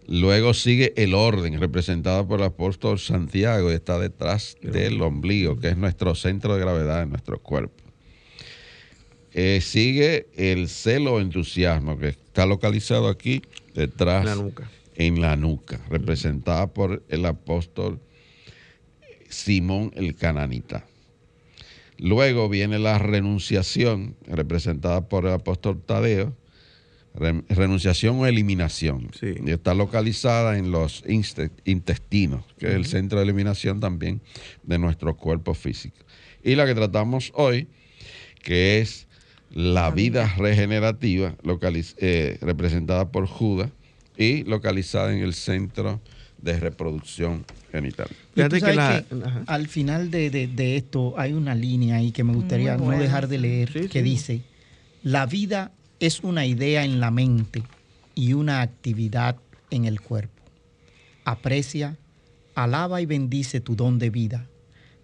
Luego sigue el orden, representado por el apóstol Santiago, y está detrás del ombligo, que es nuestro centro de gravedad en nuestro cuerpo. Eh, sigue el celo o entusiasmo, que está localizado aquí detrás La nuca. en la nuca, representada por el apóstol Simón el Cananita. Luego viene la renunciación, representada por el apóstol Tadeo, Re- renunciación o eliminación. Y está localizada en los intestinos, que es el centro de eliminación también de nuestro cuerpo físico. Y la que tratamos hoy, que es la vida regenerativa, eh, representada por Judas y localizada en el centro de reproducción genital. Y tú sabes que al final de, de- de esto hay una línea ahí que me gustaría no dejar de leer. Sí, que sí. dice, la vida es una idea en la mente y una actividad en el cuerpo. Aprecia, alaba y bendice tu don de vida.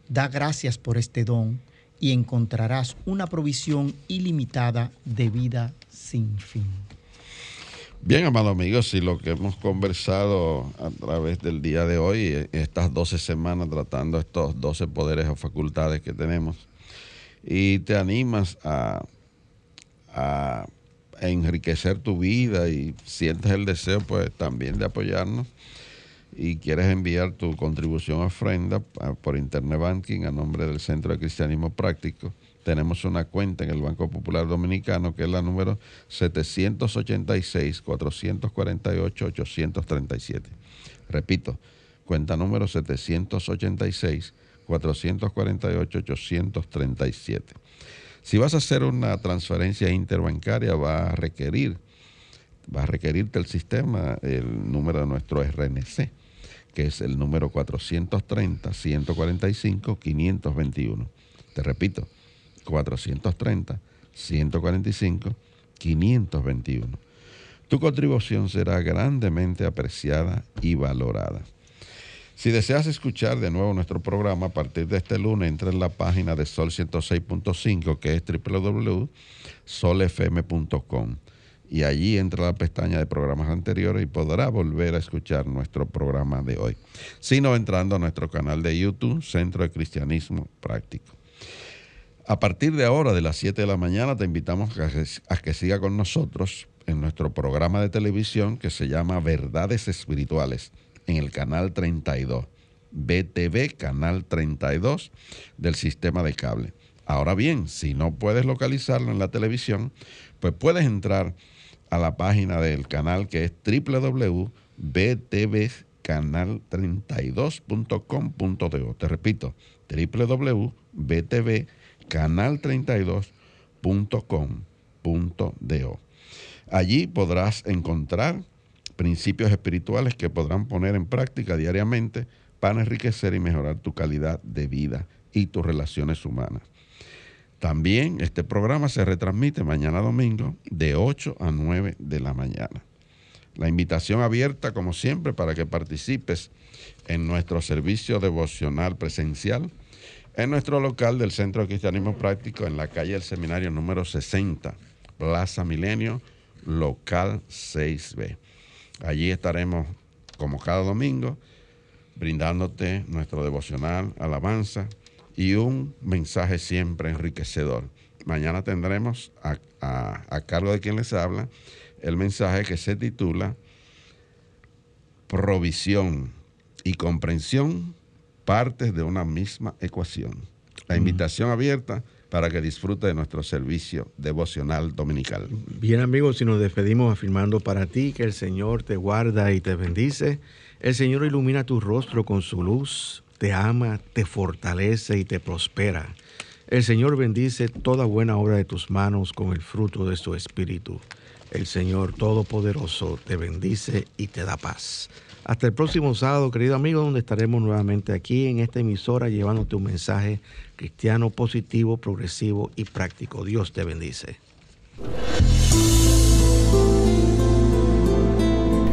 Da gracias por este don y encontrarás una provisión ilimitada de vida sin fin. Bien, amados amigos, y lo que hemos conversado a través del día de hoy, eh, estas 12 semanas tratando estos 12 poderes o facultades que tenemos, y te animas a, a enriquecer tu vida y sientes el deseo pues también de apoyarnos y quieres enviar tu contribución ofrenda por Internet Banking a nombre del Centro de Cristianismo Práctico, tenemos una cuenta en el Banco Popular Dominicano que es la número 786-448-837. Repito, cuenta número 786-448-837. Si vas a hacer una transferencia interbancaria, va a requerir, va a requerirte el sistema, el número de nuestro RNC, que es el número 430-145-521. Te repito, 430-145-521. Tu contribución será grandemente apreciada y valorada. Si deseas escuchar de nuevo nuestro programa a partir de este lunes, entra en la página de Sol 106.5 que es www.solfm.com y allí entra la pestaña de programas anteriores y podrá volver a escuchar nuestro programa de hoy. Sino entrando a nuestro canal de YouTube, Centro de Cristianismo Práctico. A partir de ahora, de las 7 de la mañana, te invitamos a que, siga con nosotros en nuestro programa de televisión que se llama Verdades Espirituales en el canal 32, BTV canal 32 del sistema de cable. Ahora bien, si no puedes localizarlo en la televisión, pues puedes entrar a la página del canal que es www.btvcanal32.com.do. Te repito, www.btvcanal32.com.do. Allí podrás encontrar principios espirituales que podrán poner en práctica diariamente para enriquecer y mejorar tu calidad de vida y tus relaciones humanas. También este programa se retransmite mañana domingo de 8 a 9 de la mañana. La invitación abierta, como siempre, para que participes en nuestro servicio devocional presencial en nuestro local del Centro de Cristianismo Práctico en la calle del Seminario número 60, Plaza Milenio, local 6B. Allí estaremos, como cada domingo, brindándote nuestro devocional, alabanza y un mensaje siempre enriquecedor. Mañana tendremos a, cargo de quien les habla el mensaje que se titula Provisión y comprensión, partes de una misma ecuación. La invitación abierta para que disfrute de nuestro servicio devocional dominical. Bien amigos, si nos despedimos afirmando para ti que el Señor te guarda y te bendice, el Señor ilumina tu rostro con su luz, te ama, te fortalece y te prospera. El Señor bendice toda buena obra de tus manos con el fruto de su espíritu. El Señor Todopoderoso te bendice y te da paz. Hasta el próximo sábado, querido amigo, donde estaremos nuevamente aquí en esta emisora llevándote un mensaje cristiano positivo, progresivo y práctico. Dios te bendice.